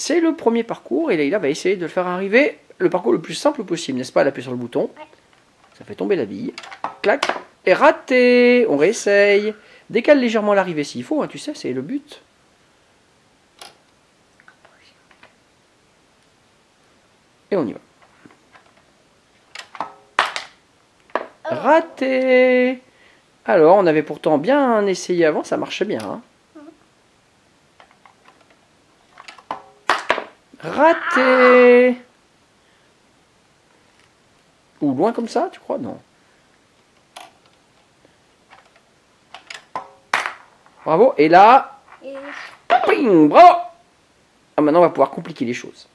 c'est le premier parcours et Leïla va essayer de le faire arriver le parcours le plus simple possible, n'est-ce pas Elle appuie sur le bouton. Ça fait tomber la bille. Clac. Et raté On réessaye. Décale légèrement l'arrivée s'il faut, hein, tu sais, c'est le but. Et on y va. Raté Alors, on avait pourtant bien essayé avant, ça marchait bien. hein. Raté Ou loin comme ça, tu crois? Non. Bravo. Et là, Et ping, bravo Ah, maintenant, on va pouvoir compliquer les choses.